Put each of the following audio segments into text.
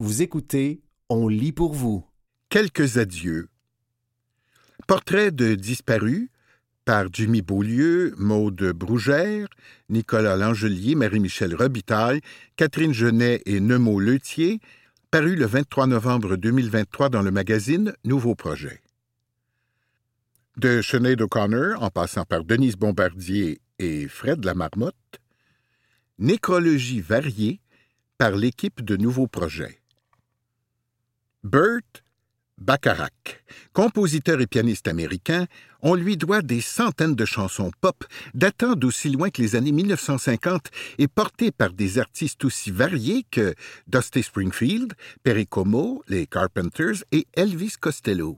Vous écoutez On lit pour vous. Quelques adieux. Portrait de disparus par Jimmy Beaulieu, Maude Brougère, Nicolas Langelier, Marie-Michel Robitaille, Catherine Genet et Nemo Leutier, paru le 23 novembre 2023 dans le magazine Nouveau Projet. De Sinead O'Connor, en passant par Denise Bombardier et Fred Lamarmotte, Nécrologie variée par l'équipe de Nouveau Projet. Burt Bacharach, compositeur et pianiste américain, on lui doit des centaines de chansons pop datant d'aussi loin que les années 1950 et portées par des artistes aussi variés que Dusty Springfield, Perry Como, les Carpenters et Elvis Costello.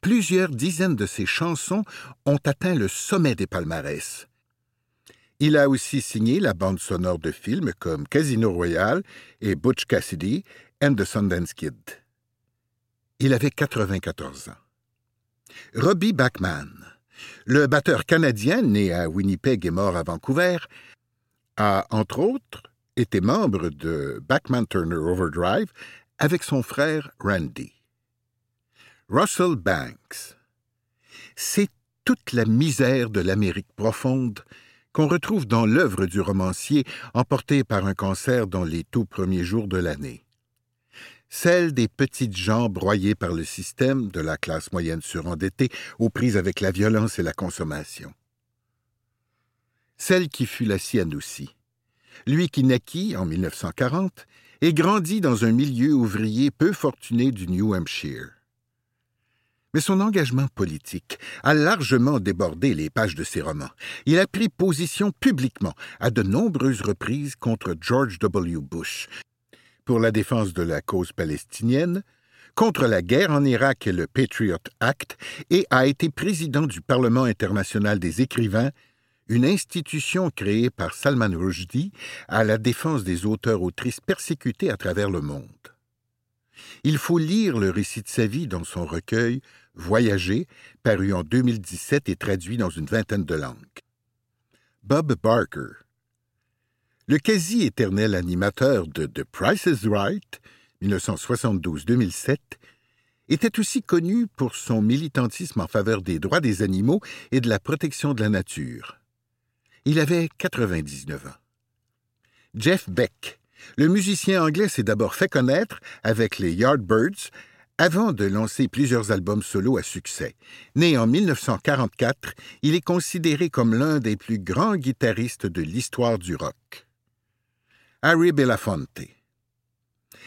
Plusieurs dizaines de ses chansons ont atteint le sommet des palmarès. Il a aussi signé la bande sonore de films comme Casino Royale et Butch Cassidy and the Sundance Kid. Il avait 94 ans. Robbie Bachman, le batteur canadien né à Winnipeg et mort à Vancouver, a, entre autres, été membre de Bachman Turner Overdrive avec son frère Randy. Russell Banks. C'est toute la misère de l'Amérique profonde qu'on retrouve dans l'œuvre du romancier emporté par un cancer dans les tout premiers jours de l'année celle des petites gens broyées par le système de la classe moyenne surendettée aux prises avec la violence et la consommation. Celle qui fut la sienne aussi. Lui qui naquit en 1940 et grandit dans un milieu ouvrier peu fortuné du New Hampshire. Mais son engagement politique a largement débordé les pages de ses romans. Il a pris position publiquement à de nombreuses reprises contre George W. Bush, pour la défense de la cause palestinienne, contre la guerre en Irak et le Patriot Act, et a été président du Parlement international des écrivains, une institution créée par Salman Rushdie à la défense des auteurs-autrices persécutés à travers le monde. Il faut lire le récit de sa vie dans son recueil Voyager, paru en 2017 et traduit dans une vingtaine de langues. Bob Barker, le quasi-éternel animateur de The Price is Right, 1972-2007, était aussi connu pour son militantisme en faveur des droits des animaux et de la protection de la nature. Il avait 99 ans. Jeff Beck, le musicien anglais s'est d'abord fait connaître avec les Yardbirds avant de lancer plusieurs albums solo à succès. Né en 1944, il est considéré comme l'un des plus grands guitaristes de l'histoire du rock. Harry Belafonte.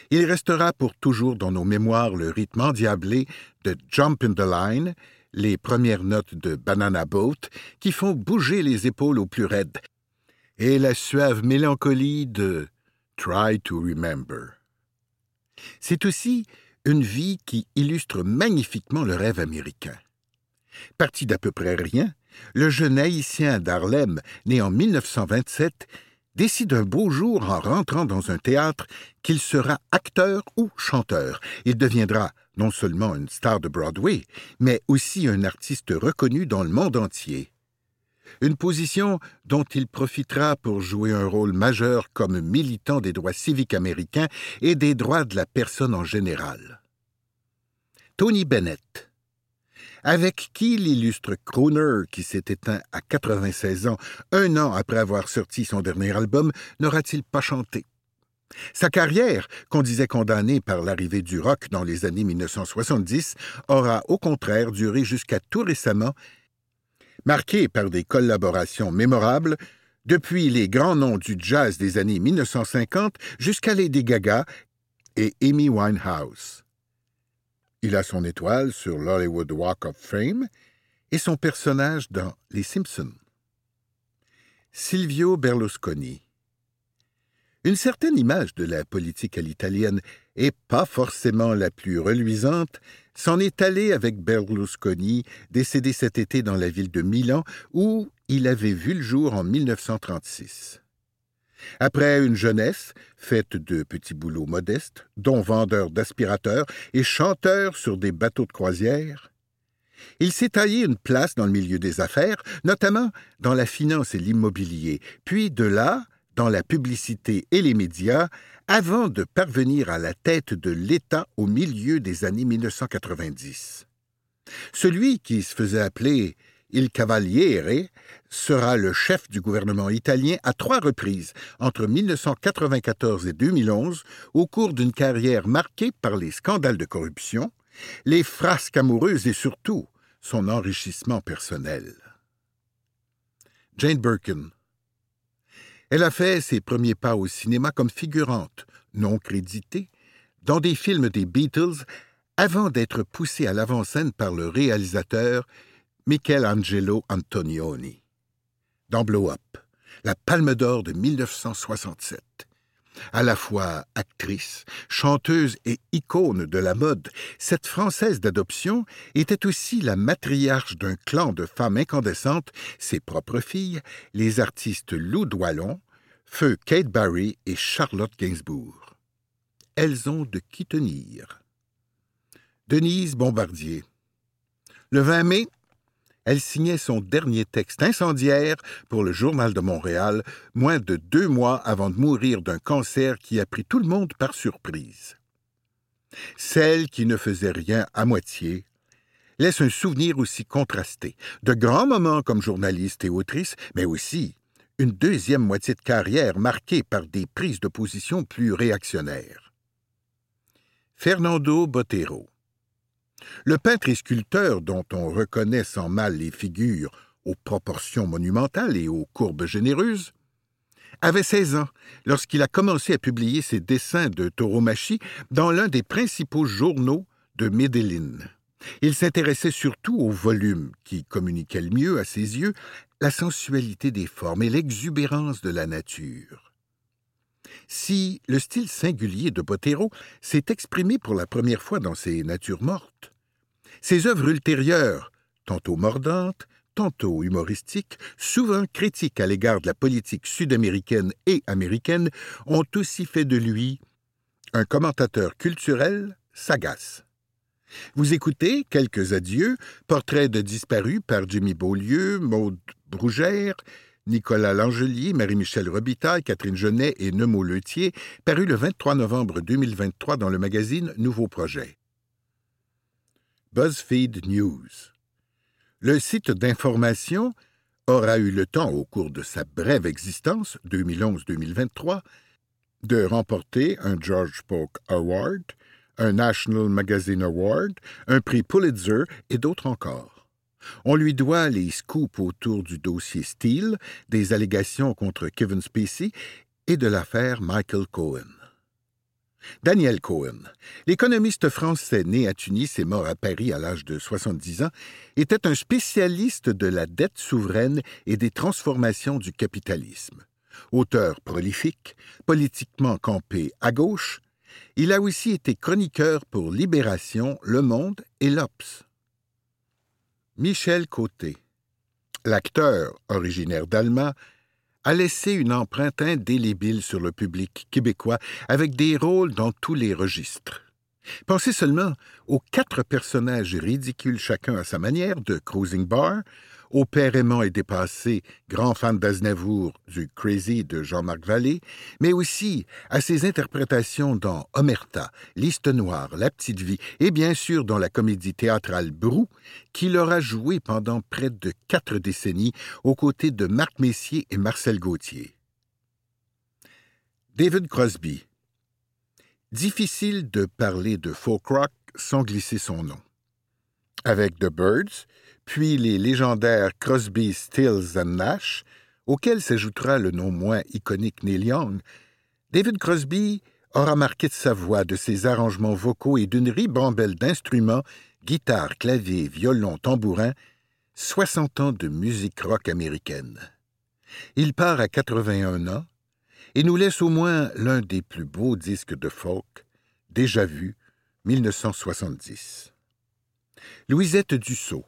Il restera pour toujours dans nos mémoires le rythme endiablé de Jump in the Line, les premières notes de Banana Boat qui font bouger les épaules au plus raide, et la suave mélancolie de Try to Remember. C'est aussi une vie qui illustre magnifiquement le rêve américain. Parti d'à peu près rien, le jeune haïtien d'Harlem, né en 1927, décide un beau jour, en rentrant dans un théâtre, qu'il sera acteur ou chanteur. Il deviendra non seulement une star de Broadway, mais aussi un artiste reconnu dans le monde entier. Une position dont il profitera pour jouer un rôle majeur comme militant des droits civiques américains et des droits de la personne en général. Tony Bennett avec qui l'illustre crooner, qui s'est éteint à 96 ans, un an après avoir sorti son dernier album, n'aura-t-il pas chanté? Sa carrière, qu'on disait condamnée par l'arrivée du rock dans les années 1970, aura au contraire duré jusqu'à tout récemment, marquée par des collaborations mémorables, depuis les grands noms du jazz des années 1950 jusqu'à Lady Gaga et Amy Winehouse. Il a son étoile sur l'Hollywood Walk of Fame et son personnage dans Les Simpsons. Silvio Berlusconi. Une certaine image de la politique à l'italienne, et pas forcément la plus reluisante, s'en est allée avec Berlusconi, décédé cet été dans la ville de Milan, où il avait vu le jour en 1936. Après une jeunesse faite de petits boulots modestes, dont vendeur d'aspirateurs et chanteur sur des bateaux de croisière, il s'est taillé une place dans le milieu des affaires, notamment dans la finance et l'immobilier, puis de là dans la publicité et les médias avant de parvenir à la tête de l'État au milieu des années 1990. Celui qui se faisait appeler Il Cavaliere sera le chef du gouvernement italien à trois reprises entre 1994 et 2011 au cours d'une carrière marquée par les scandales de corruption, les frasques amoureuses et surtout son enrichissement personnel. Jane Birkin. Elle a fait ses premiers pas au cinéma comme figurante, non créditée, dans des films des Beatles avant d'être poussée à l'avant-scène par le réalisateur Michelangelo Antonioni. Dans Blow Up, la Palme d'Or de 1967. À la fois actrice, chanteuse et icône de la mode, cette Française d'adoption était aussi la matriarche d'un clan de femmes incandescentes, ses propres filles, les artistes Lou Doillon, Feu Kate Barry et Charlotte Gainsbourg. Elles ont de qui tenir. Denise Bombardier. Le 20 mai, elle signait son dernier texte incendiaire pour le Journal de Montréal, moins de deux mois avant de mourir d'un cancer qui a pris tout le monde par surprise. Celle qui ne faisait rien à moitié laisse un souvenir aussi contrasté, de grands moments comme journaliste et autrice, mais aussi une deuxième moitié de carrière marquée par des prises de position plus réactionnaires. Fernando Botero le peintre et sculpteur dont on reconnaît sans mal les figures aux proportions monumentales et aux courbes généreuses, avait 16 ans lorsqu'il a commencé à publier ses dessins de tauromachie dans l'un des principaux journaux de Medellin. Il s'intéressait surtout au volume qui communiquait le mieux à ses yeux la sensualité des formes et l'exubérance de la nature. Si le style singulier de Botero s'est exprimé pour la première fois dans ses natures mortes, ses œuvres ultérieures, tantôt mordantes, tantôt humoristiques, souvent critiques à l'égard de la politique sud-américaine et américaine, ont aussi fait de lui un commentateur culturel sagace. Vous écoutez Quelques adieux, portraits de disparus par Jimmy Beaulieu, Maude Brougère, Nicolas Langelier, Marie-Michel Robitaille, Catherine Genet et Nemo Letier, paru le 23 novembre 2023 dans le magazine Nouveau Projet. BuzzFeed News. Le site d'information aura eu le temps, au cours de sa brève existence, 2011-2023, de remporter un George Polk Award, un National Magazine Award, un prix Pulitzer et d'autres encore. On lui doit les scoops autour du dossier Steele, des allégations contre Kevin Spacey et de l'affaire Michael Cohen. Daniel Cohen, l'économiste français né à Tunis et mort à Paris à l'âge de 70 ans, était un spécialiste de la dette souveraine et des transformations du capitalisme. Auteur prolifique, politiquement campé à gauche, il a aussi été chroniqueur pour Libération, Le Monde et l'Obs. Michel Côté. L'acteur, originaire d'Allemagne, a laissé une empreinte indélébile sur le public québécois avec des rôles dans tous les registres. Pensez seulement aux quatre personnages ridicules chacun à sa manière de Cruising Bar, au père aimant et dépassé, grand fan d'Aznavour, du Crazy de Jean-Marc Vallée, mais aussi à ses interprétations dans Omerta, Liste noire, La petite vie, et bien sûr dans la comédie théâtrale Brou, qu'il aura joué pendant près de quatre décennies aux côtés de Marc Messier et Marcel Gauthier. David Crosby. Difficile de parler de folk rock sans glisser son nom. Avec The Birds, puis les légendaires Crosby, Stills and Nash, auxquels s'ajoutera le nom moins iconique Neil Young, David Crosby aura marqué de sa voix, de ses arrangements vocaux et d'une ribambelle d'instruments, guitare, clavier, violon, tambourin, 60 ans de musique rock américaine. Il part à 81 ans et nous laisse au moins l'un des plus beaux disques de folk, déjà vu, 1970. Louisette Dussault.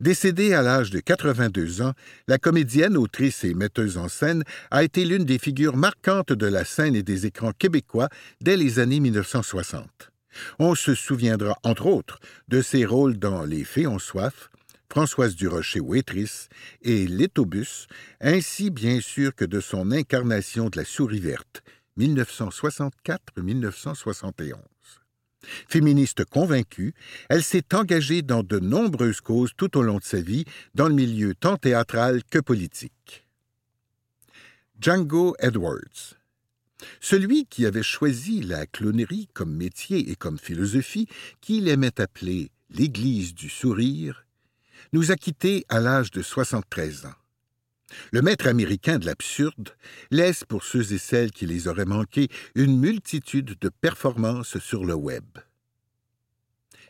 Décédée à l'âge de 82 ans, la comédienne, autrice et metteuse en scène a été l'une des figures marquantes de la scène et des écrans québécois dès les années 1960. On se souviendra, entre autres, de ses rôles dans Les Fées ont soif, Françoise Durocher Waitrice et L'étobus, ainsi bien sûr que de son incarnation de la souris verte, 1964-1971. Féministe convaincue, elle s'est engagée dans de nombreuses causes tout au long de sa vie, dans le milieu tant théâtral que politique. Django Edwards. Celui qui avait choisi la clownerie comme métier et comme philosophie, qu'il aimait appeler l'Église du sourire, nous a quittés à l'âge de 73 ans. Le maître américain de l'absurde laisse pour ceux et celles qui les auraient manqués une multitude de performances sur le web.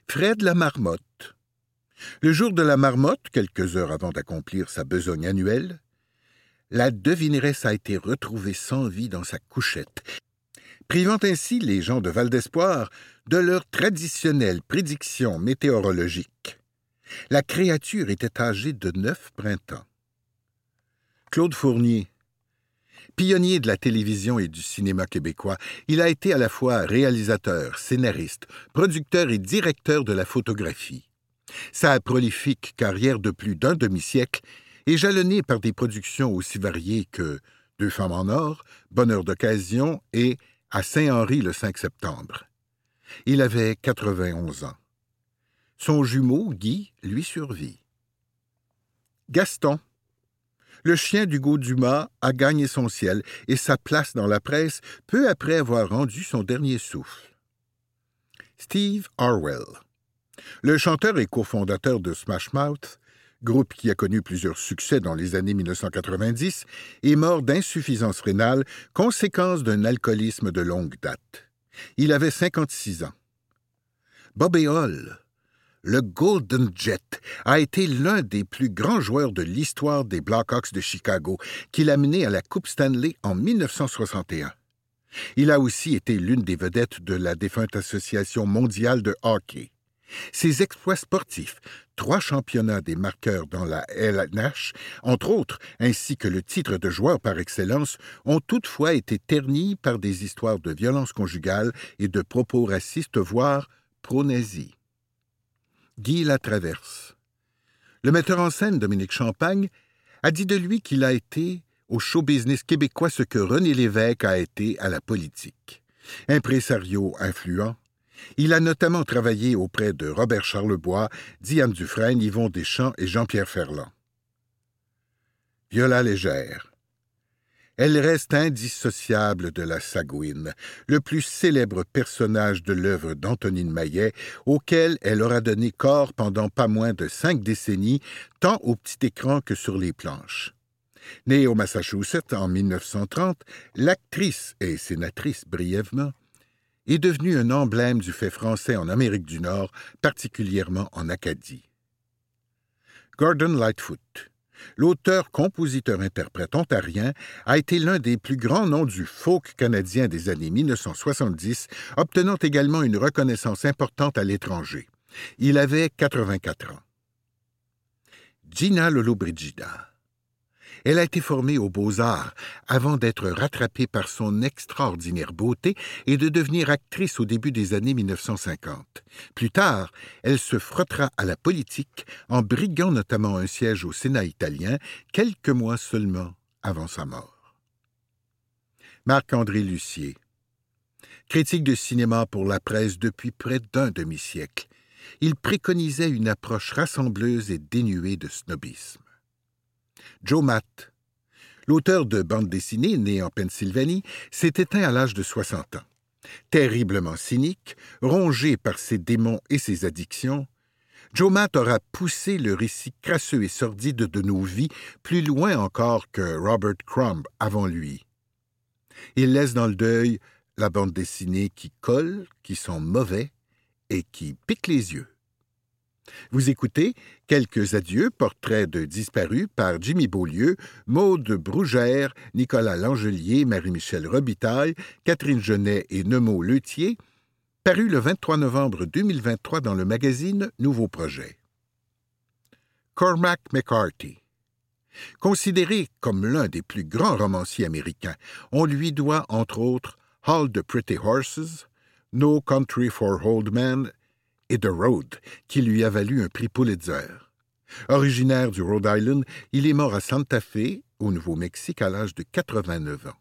Fred la marmotte. Le jour de la marmotte, quelques heures avant d'accomplir sa besogne annuelle, la devineresse a été retrouvée sans vie dans sa couchette, privant ainsi les gens de Val d'Espoir de leur traditionnelle prédiction météorologique. La créature était âgée de neuf printemps. Claude Fournier. Pionnier de la télévision et du cinéma québécois, il a été à la fois réalisateur, scénariste, producteur et directeur de la photographie. Sa prolifique carrière de plus d'un demi-siècle est jalonnée par des productions aussi variées que Deux femmes en or, Bonheur d'occasion et À Saint-Henri le 5 septembre. Il avait 91 ans. Son jumeau, Guy, lui survit. Gaston le chien d'Hugo Dumas a gagné son ciel et sa place dans la presse peu après avoir rendu son dernier souffle. Steve Harwell. Le chanteur et cofondateur de Smash Mouth, groupe qui a connu plusieurs succès dans les années 1990, est mort d'insuffisance rénale, conséquence d'un alcoolisme de longue date. Il avait 56 ans. Bobby Hall, le Golden Jet a été l'un des plus grands joueurs de l'histoire des Blackhawks de Chicago, qui l'a mené à la Coupe Stanley en 1961. Il a aussi été l'une des vedettes de la défunte Association mondiale de hockey. Ses exploits sportifs, trois championnats des marqueurs dans la LNH, entre autres, ainsi que le titre de joueur par excellence, ont toutefois été ternis par des histoires de violence conjugale et de propos racistes, voire pro-nazis. Guy Latraverse. Le metteur en scène Dominique Champagne a dit de lui qu'il a été au show business québécois ce que René Lévesque a été à la politique. Impresario influent, il a notamment travaillé auprès de Robert Charlebois, Diane Dufresne, Yvon Deschamps et Jean-Pierre Ferland. Viola Légère. Elle reste indissociable de la Sagouine, le plus célèbre personnage de l'œuvre d'Antonine Maillet, auquel elle aura donné corps pendant pas moins de cinq décennies, tant au petit écran que sur les planches. Née au Massachusetts en 1930, l'actrice et sénatrice brièvement est devenue un emblème du fait français en Amérique du Nord, particulièrement en Acadie. Gordon Lightfoot l'auteur-compositeur-interprète ontarien a été l'un des plus grands noms du folk canadien des années 1970, obtenant également une reconnaissance importante à l'étranger. Il avait 84 ans. Gina Lollobrigida elle a été formée aux beaux-arts avant d'être rattrapée par son extraordinaire beauté et de devenir actrice au début des années 1950. Plus tard, elle se frottera à la politique en briguant notamment un siège au Sénat italien quelques mois seulement avant sa mort. Marc-André Lucier. Critique de cinéma pour la presse depuis près d'un demi-siècle, il préconisait une approche rassembleuse et dénuée de snobisme. Joe Matt. L'auteur de bande dessinée, né en Pennsylvanie, s'est éteint à l'âge de 60 ans. Terriblement cynique, rongé par ses démons et ses addictions, Joe Matt aura poussé le récit crasseux et sordide de nos vies plus loin encore que Robert Crumb avant lui. Il laisse dans le deuil la bande dessinée qui colle, qui sent mauvais et qui pique les yeux. Vous écoutez Quelques adieux, portraits de disparus par Jimmy Beaulieu, Maude Brougère, Nicolas Langelier, Marie-Michel Robitaille, Catherine Genet et Nemo Leutier, paru le 23 novembre 2023 dans le magazine Nouveau Projet. Cormac McCarthy. Considéré comme l'un des plus grands romanciers américains, on lui doit entre autres Hall the Pretty Horses, No Country for Old Men et The Road, qui lui a valu un prix Pulitzer. Originaire du Rhode Island, il est mort à Santa Fe, au Nouveau-Mexique, à l'âge de 89 ans.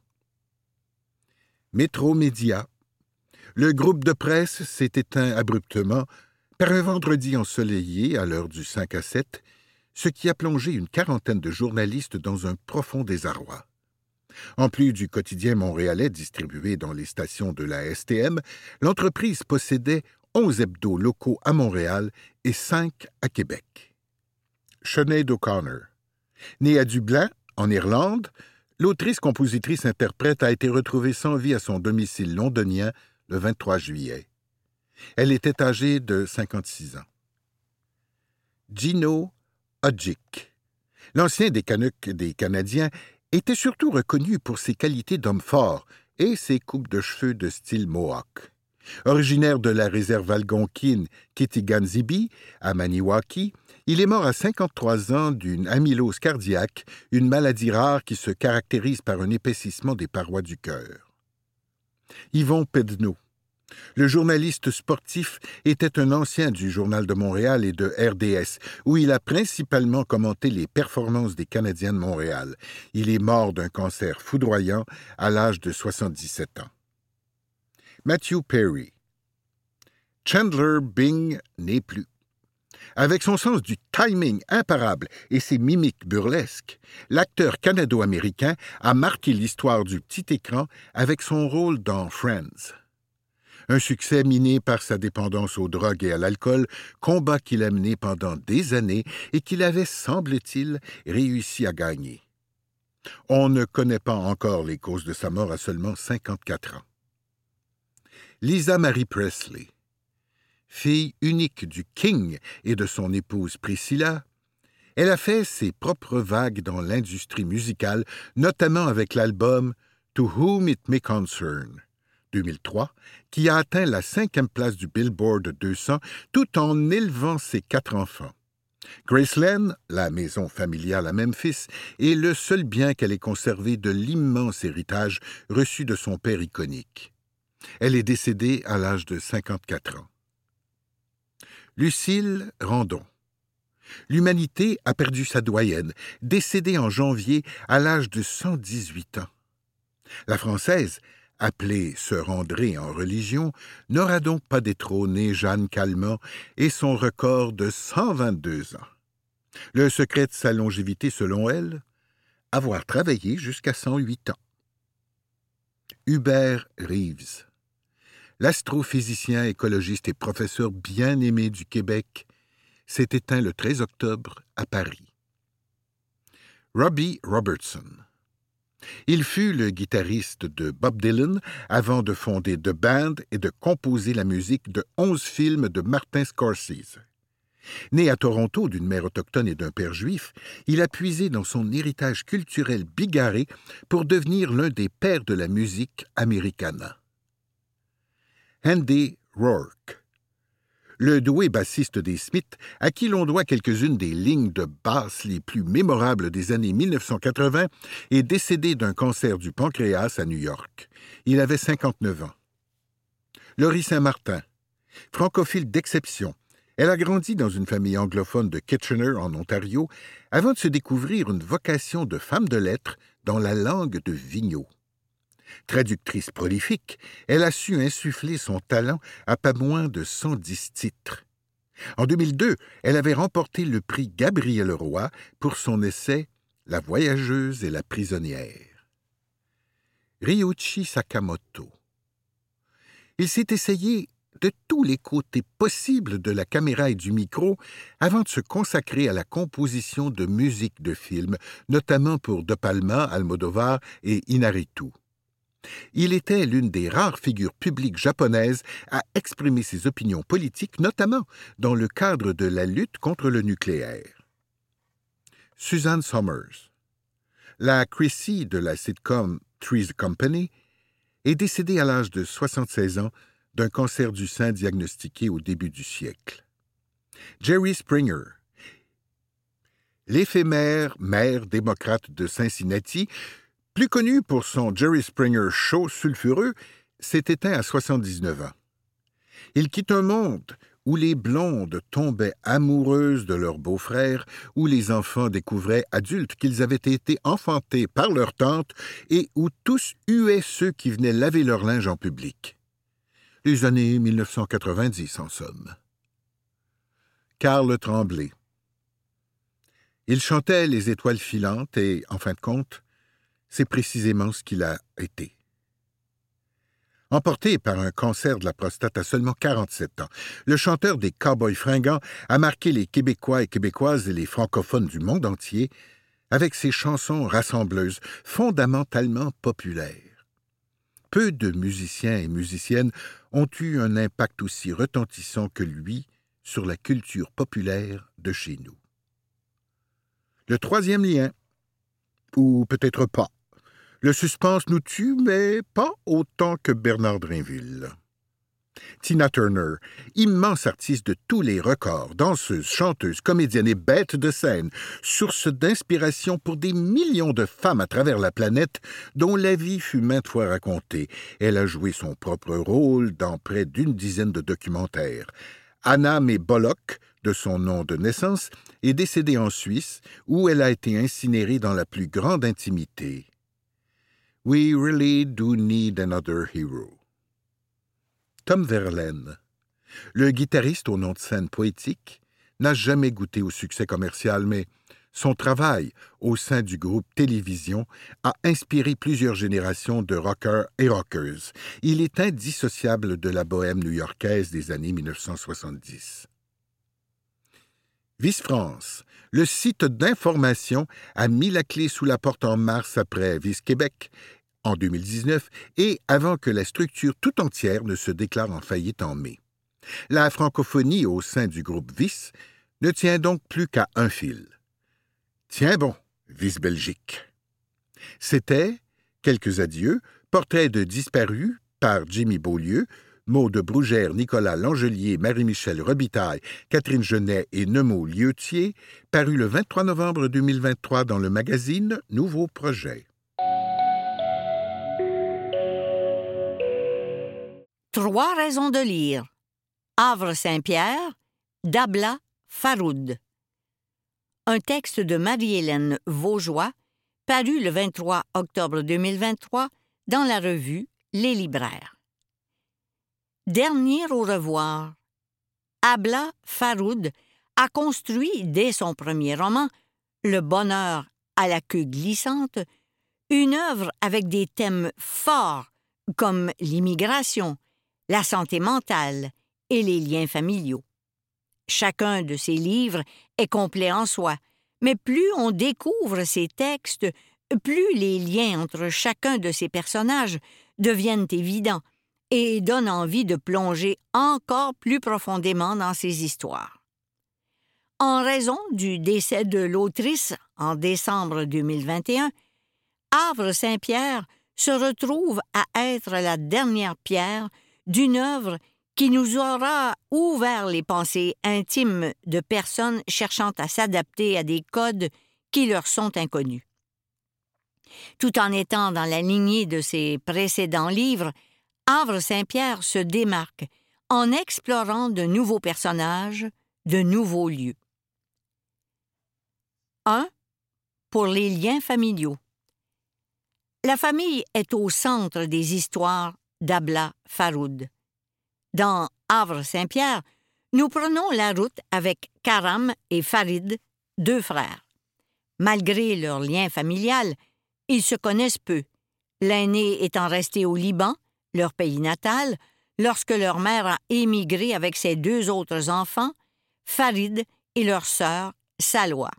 Métro Média. Le groupe de presse s'est éteint abruptement par un vendredi ensoleillé à l'heure du 5 à 7, ce qui a plongé une quarantaine de journalistes dans un profond désarroi. En plus du quotidien montréalais distribué dans les stations de la STM, l'entreprise possédait 11 hebdos locaux à Montréal et 5 à Québec. Sinead O'Connor. Née à Dublin, en Irlande, l'autrice, compositrice, interprète a été retrouvée sans vie à son domicile londonien le 23 juillet. Elle était âgée de 56 ans. Gino Hodgick. L'ancien des Canucks des Canadiens était surtout reconnu pour ses qualités d'homme fort et ses coupes de cheveux de style mohawk. Originaire de la réserve algonquine Kitiganzibi, à Maniwaki, il est mort à 53 ans d'une amylose cardiaque, une maladie rare qui se caractérise par un épaississement des parois du cœur. Yvon Pedneau. Le journaliste sportif était un ancien du Journal de Montréal et de RDS, où il a principalement commenté les performances des Canadiens de Montréal. Il est mort d'un cancer foudroyant à l'âge de 77 ans. Matthew Perry. Chandler Bing n'est plus. Avec son sens du timing imparable et ses mimiques burlesques, l'acteur canado-américain a marqué l'histoire du petit écran avec son rôle dans Friends. Un succès miné par sa dépendance aux drogues et à l'alcool, combat qu'il a mené pendant des années et qu'il avait, semble-t-il, réussi à gagner. On ne connaît pas encore les causes de sa mort à seulement 54 ans. Lisa Marie Presley. Fille unique du King et de son épouse Priscilla, elle a fait ses propres vagues dans l'industrie musicale, notamment avec l'album To Whom It May Concern, 2003, qui a atteint la cinquième place du Billboard 200 tout en élevant ses quatre enfants. Graceland, la maison familiale à Memphis, est le seul bien qu'elle ait conservé de l'immense héritage reçu de son père iconique. Elle est décédée à l'âge de 54 ans. Lucille Randon. L'humanité a perdu sa doyenne, décédée en janvier à l'âge de 118 ans. La Française, appelée Sœur André en religion, n'aura donc pas détrôné Jeanne Calment et son record de 122 ans. Le secret de sa longévité, selon elle, avoir travaillé jusqu'à 108 ans. Hubert Reeves l'astrophysicien écologiste et professeur bien aimé du Québec, s'est éteint le 13 octobre à Paris. Robbie Robertson. Il fut le guitariste de Bob Dylan avant de fonder The Band et de composer la musique de onze films de Martin Scorsese. Né à Toronto d'une mère autochtone et d'un père juif, il a puisé dans son héritage culturel bigarré pour devenir l'un des pères de la musique americana. Andy Rourke. Le doué bassiste des Smiths, à qui l'on doit quelques-unes des lignes de basse les plus mémorables des années 1980, est décédé d'un cancer du pancréas à New York. Il avait 59 ans. Laurie Saint-Martin. Francophile d'exception, elle a grandi dans une famille anglophone de Kitchener, en Ontario, avant de se découvrir une vocation de femme de lettres dans la langue de Vigneault. Traductrice prolifique, elle a su insuffler son talent à pas moins de 110 titres. En 2002, elle avait remporté le prix Gabriel Roy pour son essai La voyageuse et la prisonnière. Ryuichi Sakamoto. Il s'est essayé de tous les côtés possibles de la caméra et du micro avant de se consacrer à la composition de musique de films, notamment pour De Palma, Almodovar et Inaritu. Il était l'une des rares figures publiques japonaises à exprimer ses opinions politiques, notamment dans le cadre de la lutte contre le nucléaire. Suzanne Summers, la Chrissy de la sitcom Three's Company, est décédée à l'âge de 76 ans d'un cancer du sein diagnostiqué au début du siècle. Jerry Springer, l'éphémère maire démocrate de Cincinnati, plus connu pour son Jerry Springer Show sulfureux, s'est éteint à 79 ans. Il quitte un monde où les blondes tombaient amoureuses de leurs beaux-frères, où les enfants découvraient adultes qu'ils avaient été enfantés par leur tante, et où tous huaient ceux qui venaient laver leur linge en public. Les années 1990, en somme. Karl tremblait. Il chantait les étoiles filantes et, en fin de compte, c'est précisément ce qu'il a été. Emporté par un cancer de la prostate à seulement 47 ans, le chanteur des Cowboys fringants a marqué les Québécois et Québécoises et les francophones du monde entier avec ses chansons rassembleuses, fondamentalement populaires. Peu de musiciens et musiciennes ont eu un impact aussi retentissant que lui sur la culture populaire de chez nous. Le troisième lien, ou peut-être pas, le suspense nous tue, mais pas autant que Bernard Drinville. Tina Turner, immense artiste de tous les records, danseuse, chanteuse, comédienne et bête de scène, source d'inspiration pour des millions de femmes à travers la planète, dont la vie fut maintes fois racontée. Elle a joué son propre rôle dans près d'une dizaine de documentaires. Anna May Bullock, de son nom de naissance, est décédée en Suisse, où elle a été incinérée dans la plus grande intimité. We really do need another hero. Tom Verlaine, le guitariste au nom de scène poétique, n'a jamais goûté au succès commercial, mais son travail au sein du groupe Télévision a inspiré plusieurs générations de rockers et rockeuses. Il est indissociable de la bohème new-yorkaise des années 1970. Vice France, le site d'information a mis la clé sous la porte en mars après Vice Québec en 2019 et avant que la structure tout entière ne se déclare en faillite en mai. La francophonie au sein du groupe Vice ne tient donc plus qu'à un fil. Tiens bon, Vice Belgique. C'était Quelques adieux, portrait de disparus par Jimmy Beaulieu, mots de Brougère, Nicolas Langelier, Marie-Michel Robitaille, Catherine Genet et Nemo Lieutier, paru le 23 novembre 2023 dans le magazine Nouveau Projet. Trois raisons de lire. Havre Saint-Pierre, d'Abla Faroud. Un texte de Marie-Hélène Vaugeois, paru le 23 octobre 2023 dans la revue Les Libraires. Dernier au revoir. Abla Faroud a construit dès son premier roman, Le bonheur à la queue glissante, une œuvre avec des thèmes forts comme l'immigration, la santé mentale et les liens familiaux. Chacun de ces livres est complet en soi, mais plus on découvre ces textes, plus les liens entre chacun de ces personnages deviennent évidents et donne envie de plonger encore plus profondément dans ces histoires. En raison du décès de l'autrice en décembre 2021, Havre Saint-Pierre se retrouve à être la dernière pierre d'une œuvre qui nous aura ouvert les pensées intimes de personnes cherchant à s'adapter à des codes qui leur sont inconnus. Tout en étant dans la lignée de ses précédents livres, Havre Saint-Pierre se démarque en explorant de nouveaux personnages, de nouveaux lieux. 1. Pour les liens familiaux. La famille est au centre des histoires d'Abla Faroud. Dans Havre Saint-Pierre, nous prenons la route avec Karam et Farid, deux frères. Malgré leur lien familial, ils se connaissent peu, l'aîné étant resté au Liban leur pays natal, lorsque leur mère a émigré avec ses deux autres enfants, Farid et leur sœur, Salwa.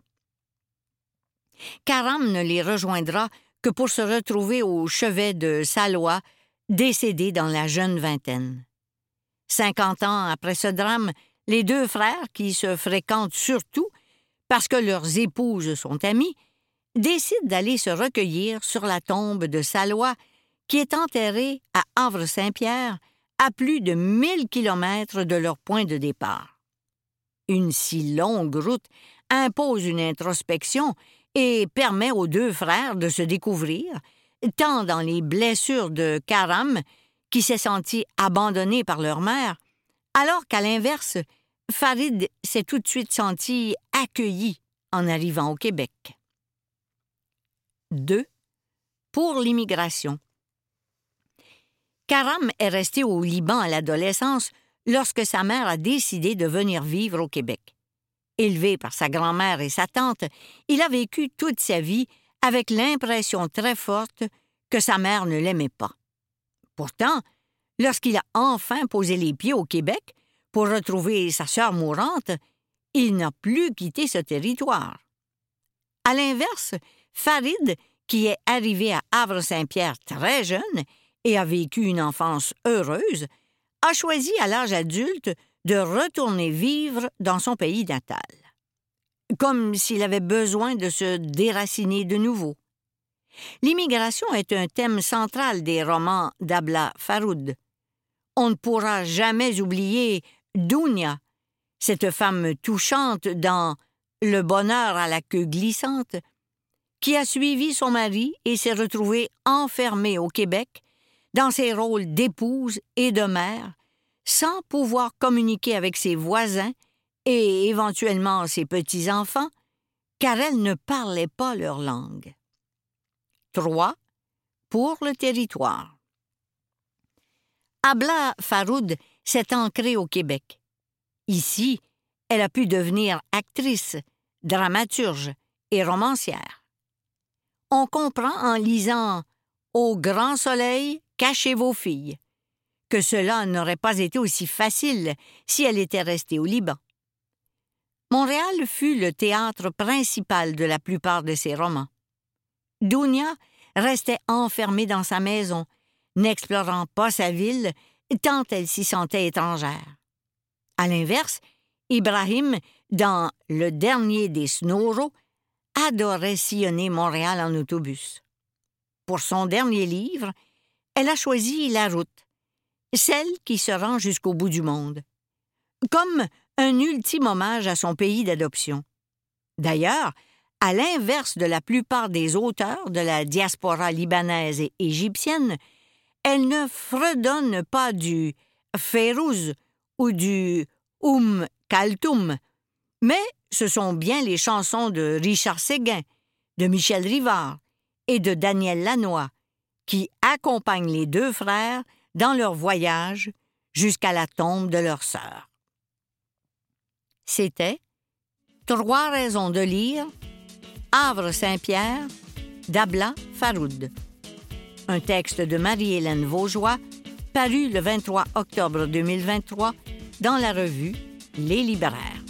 Karam ne les rejoindra que pour se retrouver au chevet de Salwa, décédé dans la jeune vingtaine. Cinquante ans après ce drame, les deux frères, qui se fréquentent surtout parce que leurs épouses sont amies, décident d'aller se recueillir sur la tombe de Salwa qui est enterré à Havre-Saint-Pierre, à plus de mille kilomètres de leur point de départ. Une si longue route impose une introspection et permet aux deux frères de se découvrir, tant dans les blessures de Karam, qui s'est senti abandonné par leur mère, Alors qu'à l'inverse, Farid s'est tout de suite senti accueilli en arrivant au Québec. 2. Pour l'immigration. Karam est resté au Liban à l'adolescence lorsque sa mère a décidé de venir vivre au Québec. Élevé par sa grand-mère et sa tante, il a vécu toute sa vie avec l'impression très forte que sa mère ne l'aimait pas. Pourtant, lorsqu'il a enfin posé les pieds au Québec pour retrouver sa sœur mourante, il n'a plus quitté ce territoire. À l'inverse, Farid, qui est arrivé à Havre-Saint-Pierre très jeune et a vécu une enfance heureuse, a choisi à l'âge adulte de retourner vivre dans son pays natal, comme s'il avait besoin de se déraciner de nouveau. L'immigration est un thème central des romans d'Abla Faroud. On ne pourra jamais oublier Dounia, cette femme touchante dans Le bonheur à la queue glissante, qui a suivi son mari et s'est retrouvée enfermée au Québec dans ses rôles d'épouse et de mère, sans pouvoir communiquer avec ses voisins et éventuellement ses petits-enfants, car elle ne parlait pas leur langue. 3. Pour le territoire. Abla Faroud s'est ancrée au Québec. Ici, elle a pu devenir actrice, dramaturge et romancière. On comprend en lisant Au grand soleil, cachez vos filles que cela n'aurait pas été aussi facile si elle était restée au Liban. Montréal fut le théâtre principal de la plupart de ses romans. Dounia restait enfermée dans sa maison, n'explorant pas sa ville tant elle s'y sentait étrangère. À l'inverse, Ibrahim, dans Le dernier des Snoros, adorait sillonner Montréal en autobus. Pour son dernier livre, elle a choisi la route, celle qui se rend jusqu'au bout du monde, comme un ultime hommage à son pays d'adoption. D'ailleurs, à l'inverse de la plupart des auteurs de la diaspora libanaise et égyptienne, elle ne fredonne pas du Férouz ou du Oum Kaltoum, mais ce sont bien les chansons de Richard Séguin, de Michel Rivard et de Daniel Lanois qui accompagnent les deux frères dans leur voyage jusqu'à la tombe de leur sœur. C'était Trois raisons de lire Havre-Saint-Pierre d'Abla Faroud. Un texte de Marie-Hélène Vaugeois paru le 23 octobre 2023 dans la revue Les Libraires.